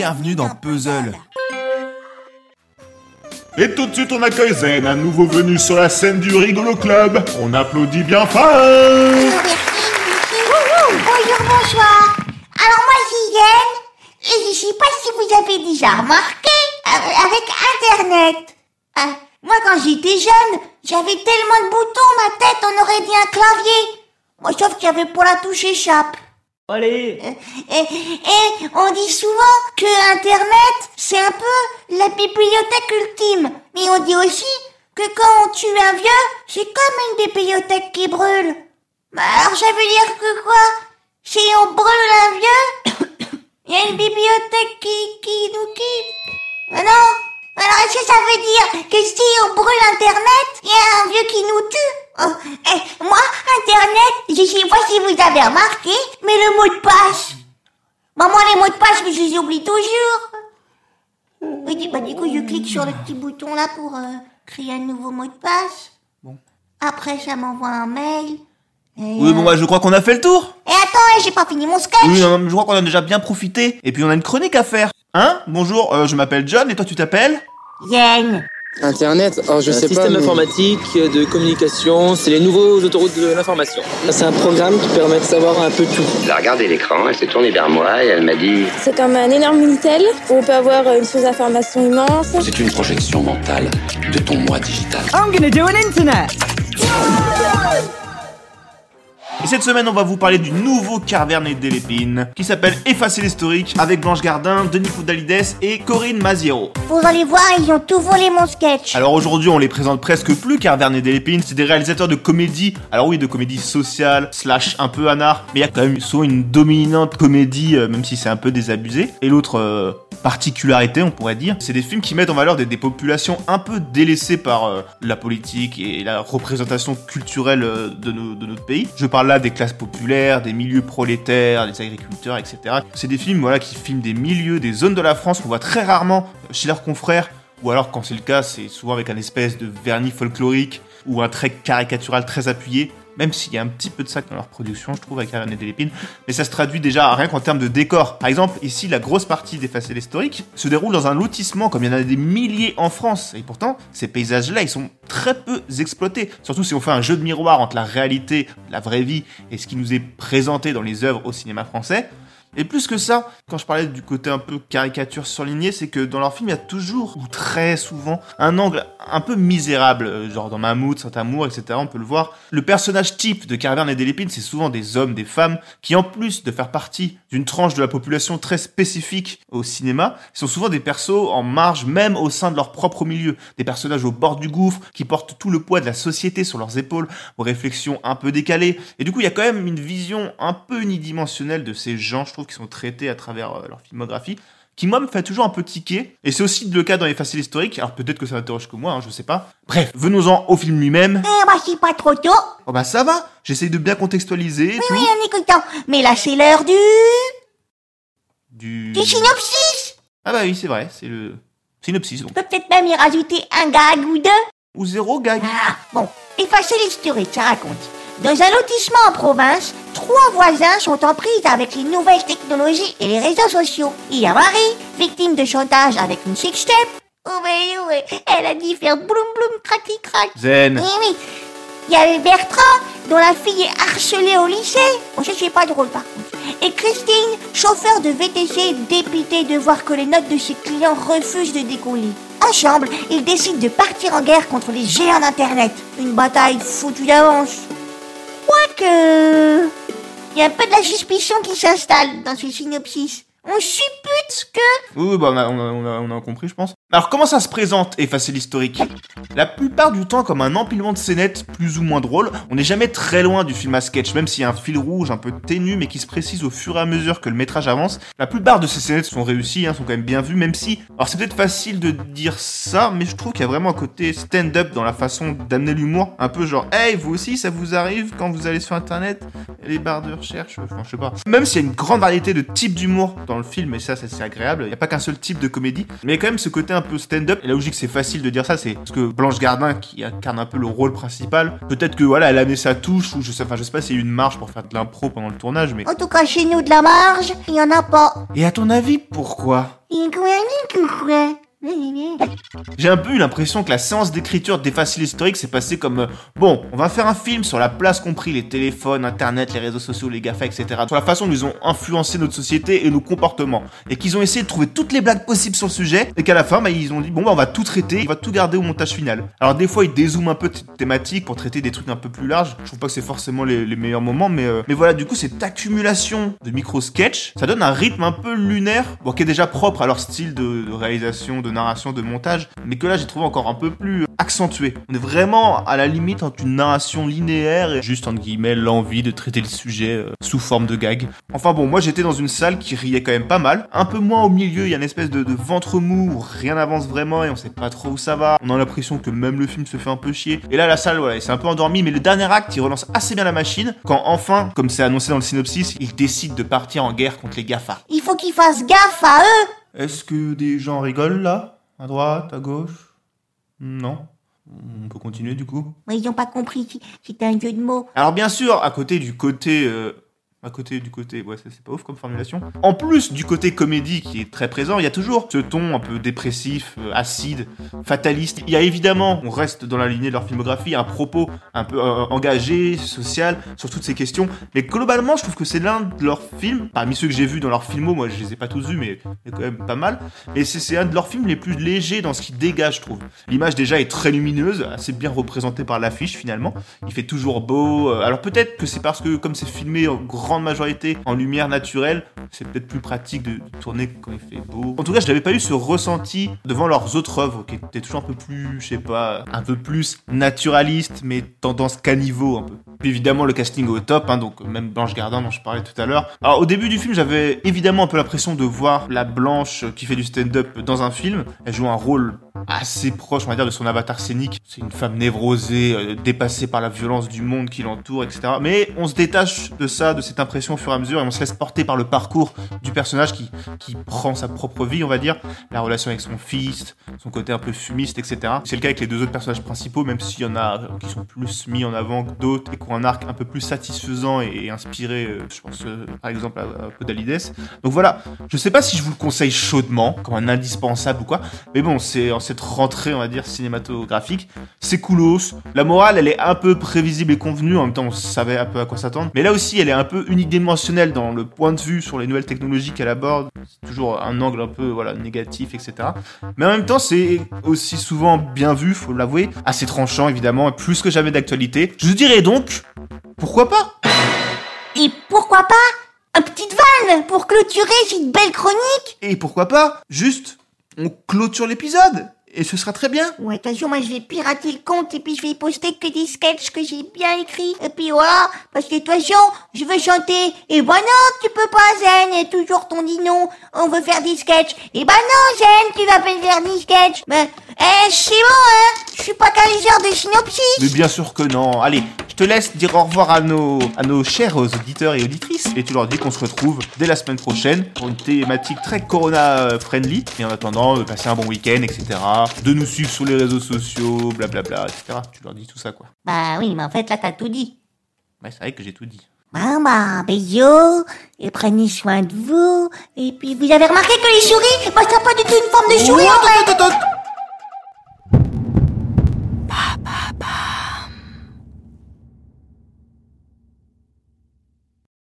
bienvenue dans Puzzle. Et tout de suite, on accueille Zen, un nouveau venu sur la scène du Rigolo Club. On applaudit bien fort. Bonjour, bonsoir. Alors moi c'est Yen, et je sais pas si vous avez déjà remarqué, euh, avec Internet. euh, moi quand j'étais jeune, j'avais tellement de boutons, ma tête on aurait dit un clavier. Moi sauf qu'il y avait pour la touche échappe. Allez, Et, et on dit souvent que Internet, c'est un peu la bibliothèque ultime. Mais on dit aussi que quand on tue un vieux, c'est comme une bibliothèque qui brûle. Bah alors ça veut dire que quoi? Si on brûle un vieux, il y a une bibliothèque qui, qui nous quitte. Ah non Alors est-ce que ça veut dire que si on brûle Internet, il y a un vieux qui nous tue? Oh, eh, Moi, Internet, je sais pas si vous avez remarqué, mais le mot de passe. Bah moi les mots de passe, mais je les oublie toujours. Oui, du- bah, du coup, je clique sur le petit bouton là pour euh, créer un nouveau mot de passe. Bon. Après, ça m'envoie un mail. Oui, bon, euh, bah, je crois qu'on a fait le tour. Et attends, eh, j'ai pas fini mon sketch. Oui, non, je crois qu'on a déjà bien profité. Et puis, on a une chronique à faire. Hein? Bonjour, euh, je m'appelle John, et toi, tu t'appelles? Yen. Internet, oh, je un sais système pas. mais- informatique de communication, c'est les nouveaux autoroutes de l'information. C'est un programme qui permet de savoir un peu tout. Elle a regardé l'écran, elle s'est tournée vers moi et elle m'a dit C'est comme un énorme Minitel où on peut avoir une source d'information immense. C'est une projection mentale de ton moi digital. I'm gonna do an internet. Et cette semaine, on va vous parler du nouveau Carvernet des Lépines, qui s'appelle Effacer l'historique, avec Blanche Gardin, Denis Foudalides et Corinne Maziero. Vous allez voir, ils ont tout volé mon sketch. Alors aujourd'hui, on les présente presque plus Carvernet des Lépines, c'est des réalisateurs de comédie, alors oui, de comédie sociale, slash un peu anard, mais il y a quand même souvent une dominante comédie, euh, même si c'est un peu désabusé. Et l'autre euh, particularité, on pourrait dire, c'est des films qui mettent en valeur des, des populations un peu délaissées par euh, la politique et la représentation culturelle de, nos- de notre pays. Je parle des classes populaires, des milieux prolétaires, des agriculteurs, etc. C'est des films voilà, qui filment des milieux, des zones de la France qu'on voit très rarement chez leurs confrères ou alors quand c'est le cas, c'est souvent avec un espèce de vernis folklorique ou un trait caricatural très appuyé, même s'il y a un petit peu de ça dans leur production, je trouve, avec Ariane et Delépine, mais ça se traduit déjà rien qu'en termes de décor. Par exemple, ici, la grosse partie d'Effacer l'historique se déroule dans un lotissement, comme il y en a des milliers en France, et pourtant, ces paysages-là, ils sont très peu exploités, surtout si on fait un jeu de miroir entre la réalité, la vraie vie, et ce qui nous est présenté dans les œuvres au cinéma français. Et plus que ça, quand je parlais du côté un peu caricature surlignée, c'est que dans leurs films, il y a toujours, ou très souvent, un angle un peu misérable, euh, genre dans Mammouth, Saint-Amour, etc., on peut le voir. Le personnage type de Carverne et Delépine, c'est souvent des hommes, des femmes, qui en plus de faire partie d'une tranche de la population très spécifique au cinéma, sont souvent des persos en marge même au sein de leur propre milieu. Des personnages au bord du gouffre, qui portent tout le poids de la société sur leurs épaules, aux réflexions un peu décalées. Et du coup, il y a quand même une vision un peu unidimensionnelle de ces gens, je trouve, qui sont traités à travers euh, leur filmographie, qui moi me fait toujours un peu tiquer. Et c'est aussi le cas dans les faciles historiques, alors peut-être que ça m'interroge que moi, hein, je sais pas. Bref, venons-en au film lui-même. Eh bah c'est pas trop tôt. Oh bah ça va, j'essaye de bien contextualiser Oui, tout. oui, en écoutant. Mais là, c'est l'heure du... Du... du synopsis. Ah bah oui, c'est vrai, c'est le synopsis donc. On peut peut-être même y rajouter un gag ou deux. Ou zéro gag. Ah, bon, effacer l'historique, ça raconte. Dans un lotissement en province, trois voisins sont en prise avec les nouvelles technologies et les réseaux sociaux. Il y a Marie, victime de chantage avec une sextape. Oh mais oui, elle a dit faire bloum bloum cracky crack. Zen. Oui, oui. Il y avait Bertrand, dont la fille est harcelée au lycée. Bon, ça, c'est pas drôle, par contre. Et Christine, chauffeur de VTC, dépité de voir que les notes de ses clients refusent de décoller. Ensemble, ils décident de partir en guerre contre les géants d'Internet. Une bataille foutue d'avance. Quoique... Il y a un peu de la suspicion qui s'installe dans ce synopsis. On suppute que... Oui, bah on a compris, je pense. Alors, comment ça se présente, effacer l'historique? La plupart du temps, comme un empilement de scénettes plus ou moins drôles, on n'est jamais très loin du film à sketch, même s'il y a un fil rouge un peu ténu, mais qui se précise au fur et à mesure que le métrage avance. La plupart de ces scénettes sont réussies, hein, sont quand même bien vues, même si... Alors, c'est peut-être facile de dire ça, mais je trouve qu'il y a vraiment un côté stand-up dans la façon d'amener l'humour. Un peu genre, hey, vous aussi, ça vous arrive quand vous allez sur Internet? Les barres de recherche, enfin, je sais pas. Même s'il y a une grande variété de types d'humour dans le film, et ça, ça, c'est c'est agréable. Il n'y a pas qu'un seul type de comédie, mais il y a quand même ce côté un peu stand-up. Et là où je dis que c'est facile de dire ça, c'est parce que Blanche Gardin, qui incarne un peu le rôle principal, peut-être que voilà, elle a amené sa touche, ou je sais, enfin, je sais pas eu une marge pour faire de l'impro pendant le tournage, mais. En tout cas, chez nous, de la marge, il y en a pas. Et à ton avis, pourquoi? J'ai un peu eu l'impression que la séance d'écriture des faciles historiques s'est passée comme euh, bon, on va faire un film sur la place qu'ont pris les téléphones, internet, les réseaux sociaux, les GAFA, etc. Sur la façon dont ils ont influencé notre société et nos comportements. Et qu'ils ont essayé de trouver toutes les blagues possibles sur le sujet. Et qu'à la fin, bah, ils ont dit bon, bah, on va tout traiter, on va tout garder au montage final. Alors des fois, ils dézooment un peu de thématiques pour traiter des trucs un peu plus larges. Je trouve pas que c'est forcément les, meilleurs moments, mais, euh, mais voilà, du coup, cette accumulation de micro-sketch, ça donne un rythme un peu lunaire, qui est déjà propre à leur style de, de réalisation, de narration, de montage, mais que là, j'ai trouvé encore un peu plus accentué. On est vraiment à la limite entre une narration linéaire et juste, entre guillemets, l'envie de traiter le sujet euh, sous forme de gag. Enfin bon, moi, j'étais dans une salle qui riait quand même pas mal. Un peu moins au milieu, il y a une espèce de, de ventre mou où rien n'avance vraiment et on sait pas trop où ça va. On a l'impression que même le film se fait un peu chier. Et là, la salle, voilà, c'est un peu endormi, mais le dernier acte, il relance assez bien la machine quand enfin, comme c'est annoncé dans le synopsis, il décide de partir en guerre contre les GAFA. Il faut qu'ils fassent gaffe à eux. Est-ce que des gens rigolent là? À droite, à gauche? Non. On peut continuer du coup? Mais ils ont pas compris, c'était un jeu de mots. Alors bien sûr, à côté du côté... euh, à côté du côté, ouais, c'est pas ouf comme formulation. En plus du côté comédie qui est très présent, il y a toujours ce ton un peu dépressif, euh, acide, fataliste. Il y a évidemment, on reste dans la lignée de leur filmographie, un propos un peu euh, engagé, social, sur toutes ces questions. Mais globalement, je trouve que c'est l'un de leurs films, parmi ceux que j'ai vus dans leurs films, moi je les ai pas tous vus, mais il y a quand même pas mal. Et c'est un de leurs films les plus légers dans ce qu'il dégage, je trouve. L'image déjà est très lumineuse, assez bien représentée par l'affiche finalement. Il fait toujours beau. euh, Alors peut-être que c'est parce que comme c'est filmé en majorité en lumière naturelle, c'est peut-être plus pratique de tourner quand il fait beau. En tout cas, je n'avais pas eu ce ressenti devant leurs autres œuvres qui étaient toujours un peu plus, je sais pas, un peu plus naturaliste, mais tendance caniveau un peu. Puis évidemment, le casting au top, hein, donc même Blanche Gardin dont je parlais tout à l'heure. Alors au début du film, j'avais évidemment un peu l'impression de voir la Blanche qui fait du stand-up dans un film. Elle joue un rôle assez proche, on va dire, de son avatar scénique. C'est une femme névrosée, euh, dépassée par la violence du monde qui l'entoure, etc. Mais on se détache de ça, de cette impression au fur et à mesure, et on se laisse porter par le parcours du personnage qui, qui prend sa propre vie, on va dire. La relation avec son fils, son côté un peu fumiste, etc. C'est le cas avec les deux autres personnages principaux, même s'il y en a euh, qui sont plus mis en avant que d'autres et qui ont un arc un peu plus satisfaisant et, inspiré, euh, je pense euh, par exemple à, à Podalides. Donc voilà, je sais pas si je vous le conseille chaudement, comme un indispensable ou quoi, mais bon, c'est cette rentrée, on va dire, cinématographique, c'est coolos. La morale, elle est un peu prévisible et convenue, en même temps, on savait un peu à quoi s'attendre. Mais là aussi, elle est un peu unidimensionnelle dans le point de vue sur les nouvelles technologies qu'elle aborde. C'est toujours un angle un peu, voilà, négatif, etc. Mais en même temps, c'est aussi souvent bien vu, faut l'avouer, assez tranchant, évidemment, plus que jamais d'actualité. Je dirais donc, pourquoi pas? Et pourquoi pas une petite vanne pour clôturer cette belle chronique? Et pourquoi pas? Juste, on clôture l'épisode et ce sera très bien. Ouais, attention, moi je vais pirater le compte et puis je vais poster que des sketchs que j'ai bien écrits. Et puis voilà, parce que de toute façon, je veux chanter. Et bah non, tu peux pas, Zen, et toujours ton dit non. On veut faire des sketchs. Et bah non, Zen, tu vas pas faire des sketchs. Mais, eh, c'est bon, hein Je suis pas qu'un liseur de synopsis. Mais bien sûr que non. Allez, te laisse dire au revoir à nos, à nos chers auditeurs et auditrices. Et tu leur dis qu'on se retrouve dès la semaine prochaine pour une thématique très corona-friendly. Et en attendant, de passer un bon week-end, etc. De nous suivre sur les réseaux sociaux, blablabla, etc. Tu leur dis tout ça, quoi. Bah oui, mais en fait, là, t'as tout dit. Ouais, c'est vrai que j'ai tout dit. Bon, bah, bisous, et prenez soin de vous. Et puis, vous avez remarqué que les souris, bah, ça pas du tout une forme de souris, en fait. Attends, attends, attends.